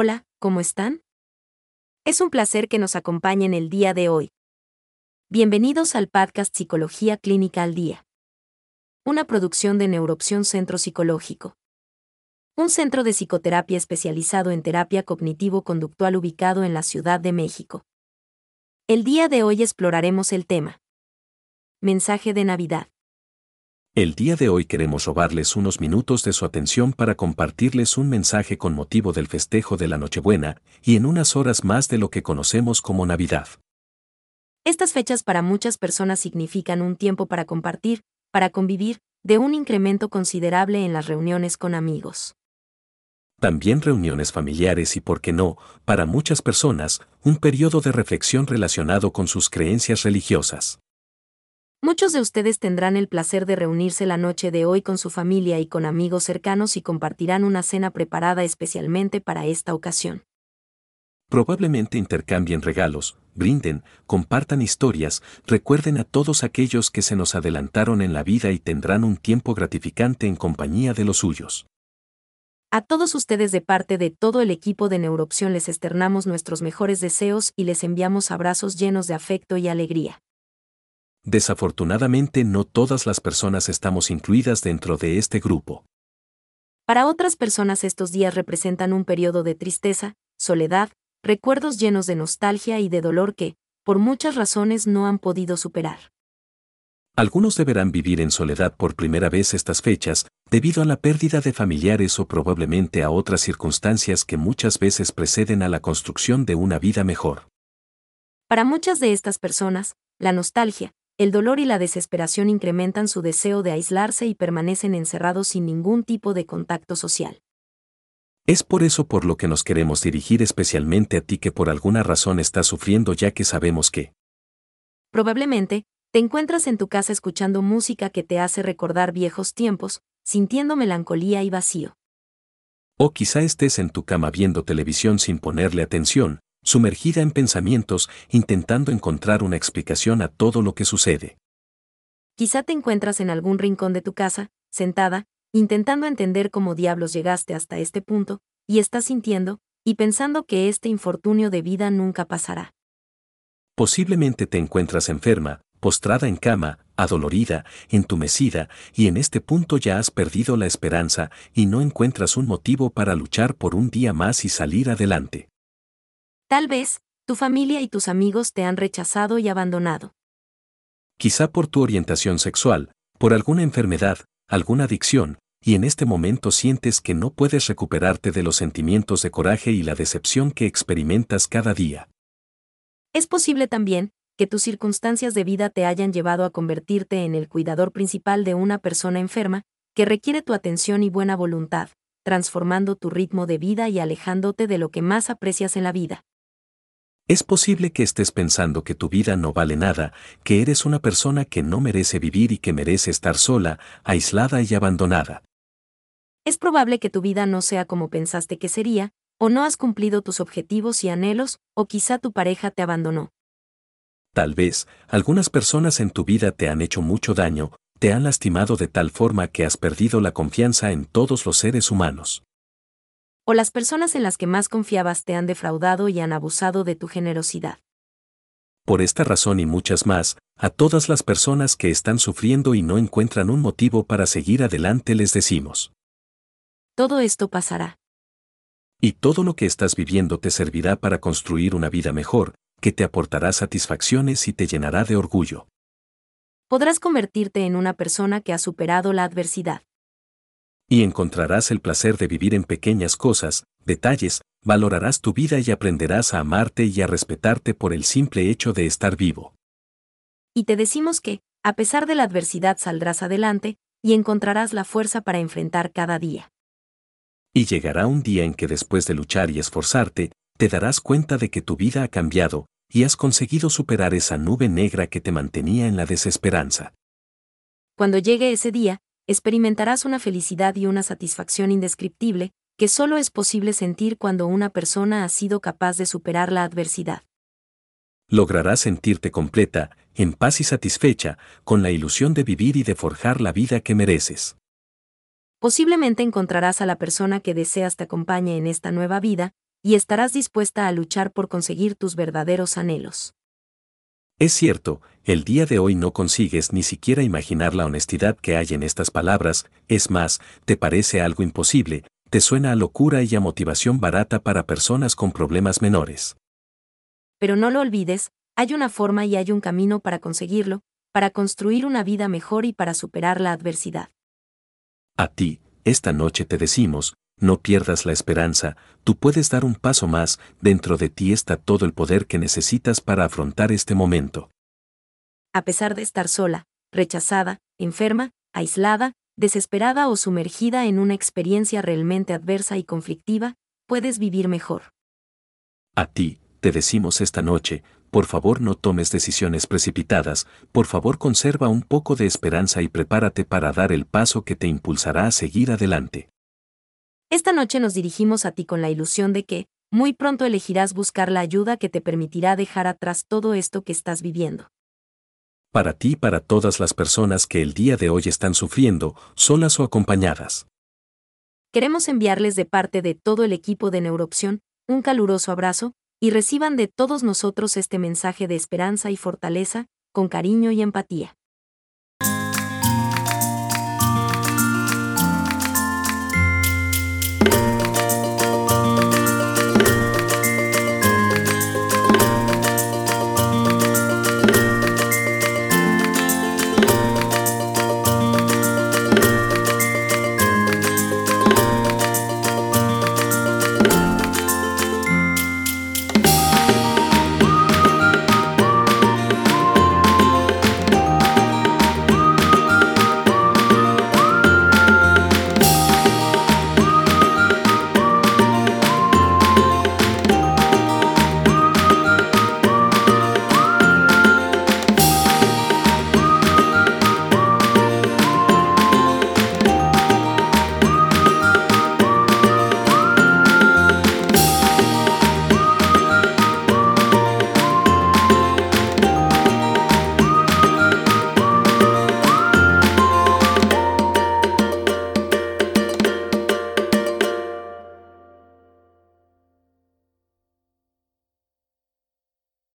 Hola, ¿cómo están? Es un placer que nos acompañen el día de hoy. Bienvenidos al podcast Psicología Clínica al Día. Una producción de Neuroopción Centro Psicológico. Un centro de psicoterapia especializado en terapia cognitivo-conductual ubicado en la Ciudad de México. El día de hoy exploraremos el tema. Mensaje de Navidad. El día de hoy queremos robarles unos minutos de su atención para compartirles un mensaje con motivo del festejo de la Nochebuena y en unas horas más de lo que conocemos como Navidad. Estas fechas para muchas personas significan un tiempo para compartir, para convivir, de un incremento considerable en las reuniones con amigos. También reuniones familiares y, por qué no, para muchas personas, un periodo de reflexión relacionado con sus creencias religiosas. Muchos de ustedes tendrán el placer de reunirse la noche de hoy con su familia y con amigos cercanos y compartirán una cena preparada especialmente para esta ocasión. Probablemente intercambien regalos, brinden, compartan historias, recuerden a todos aquellos que se nos adelantaron en la vida y tendrán un tiempo gratificante en compañía de los suyos. A todos ustedes de parte de todo el equipo de Neuroopción les externamos nuestros mejores deseos y les enviamos abrazos llenos de afecto y alegría. Desafortunadamente no todas las personas estamos incluidas dentro de este grupo. Para otras personas estos días representan un periodo de tristeza, soledad, recuerdos llenos de nostalgia y de dolor que, por muchas razones, no han podido superar. Algunos deberán vivir en soledad por primera vez estas fechas, debido a la pérdida de familiares o probablemente a otras circunstancias que muchas veces preceden a la construcción de una vida mejor. Para muchas de estas personas, la nostalgia, el dolor y la desesperación incrementan su deseo de aislarse y permanecen encerrados sin ningún tipo de contacto social. Es por eso por lo que nos queremos dirigir especialmente a ti que por alguna razón estás sufriendo ya que sabemos que Probablemente, te encuentras en tu casa escuchando música que te hace recordar viejos tiempos, sintiendo melancolía y vacío. O quizá estés en tu cama viendo televisión sin ponerle atención, sumergida en pensamientos, intentando encontrar una explicación a todo lo que sucede. Quizá te encuentras en algún rincón de tu casa, sentada, intentando entender cómo diablos llegaste hasta este punto, y estás sintiendo, y pensando que este infortunio de vida nunca pasará. Posiblemente te encuentras enferma, postrada en cama, adolorida, entumecida, y en este punto ya has perdido la esperanza y no encuentras un motivo para luchar por un día más y salir adelante. Tal vez, tu familia y tus amigos te han rechazado y abandonado. Quizá por tu orientación sexual, por alguna enfermedad, alguna adicción, y en este momento sientes que no puedes recuperarte de los sentimientos de coraje y la decepción que experimentas cada día. Es posible también que tus circunstancias de vida te hayan llevado a convertirte en el cuidador principal de una persona enferma, que requiere tu atención y buena voluntad, transformando tu ritmo de vida y alejándote de lo que más aprecias en la vida. Es posible que estés pensando que tu vida no vale nada, que eres una persona que no merece vivir y que merece estar sola, aislada y abandonada. Es probable que tu vida no sea como pensaste que sería, o no has cumplido tus objetivos y anhelos, o quizá tu pareja te abandonó. Tal vez, algunas personas en tu vida te han hecho mucho daño, te han lastimado de tal forma que has perdido la confianza en todos los seres humanos o las personas en las que más confiabas te han defraudado y han abusado de tu generosidad. Por esta razón y muchas más, a todas las personas que están sufriendo y no encuentran un motivo para seguir adelante les decimos. Todo esto pasará. Y todo lo que estás viviendo te servirá para construir una vida mejor, que te aportará satisfacciones y te llenará de orgullo. Podrás convertirte en una persona que ha superado la adversidad y encontrarás el placer de vivir en pequeñas cosas, detalles, valorarás tu vida y aprenderás a amarte y a respetarte por el simple hecho de estar vivo. Y te decimos que, a pesar de la adversidad saldrás adelante, y encontrarás la fuerza para enfrentar cada día. Y llegará un día en que después de luchar y esforzarte, te darás cuenta de que tu vida ha cambiado, y has conseguido superar esa nube negra que te mantenía en la desesperanza. Cuando llegue ese día, experimentarás una felicidad y una satisfacción indescriptible, que solo es posible sentir cuando una persona ha sido capaz de superar la adversidad. Lograrás sentirte completa, en paz y satisfecha, con la ilusión de vivir y de forjar la vida que mereces. Posiblemente encontrarás a la persona que deseas te acompañe en esta nueva vida, y estarás dispuesta a luchar por conseguir tus verdaderos anhelos. Es cierto, el día de hoy no consigues ni siquiera imaginar la honestidad que hay en estas palabras, es más, te parece algo imposible, te suena a locura y a motivación barata para personas con problemas menores. Pero no lo olvides, hay una forma y hay un camino para conseguirlo, para construir una vida mejor y para superar la adversidad. A ti, esta noche te decimos, no pierdas la esperanza, tú puedes dar un paso más, dentro de ti está todo el poder que necesitas para afrontar este momento. A pesar de estar sola, rechazada, enferma, aislada, desesperada o sumergida en una experiencia realmente adversa y conflictiva, puedes vivir mejor. A ti, te decimos esta noche, por favor no tomes decisiones precipitadas, por favor conserva un poco de esperanza y prepárate para dar el paso que te impulsará a seguir adelante. Esta noche nos dirigimos a ti con la ilusión de que, muy pronto elegirás buscar la ayuda que te permitirá dejar atrás todo esto que estás viviendo. Para ti y para todas las personas que el día de hoy están sufriendo, solas o acompañadas. Queremos enviarles de parte de todo el equipo de Neuroopción un caluroso abrazo, y reciban de todos nosotros este mensaje de esperanza y fortaleza, con cariño y empatía.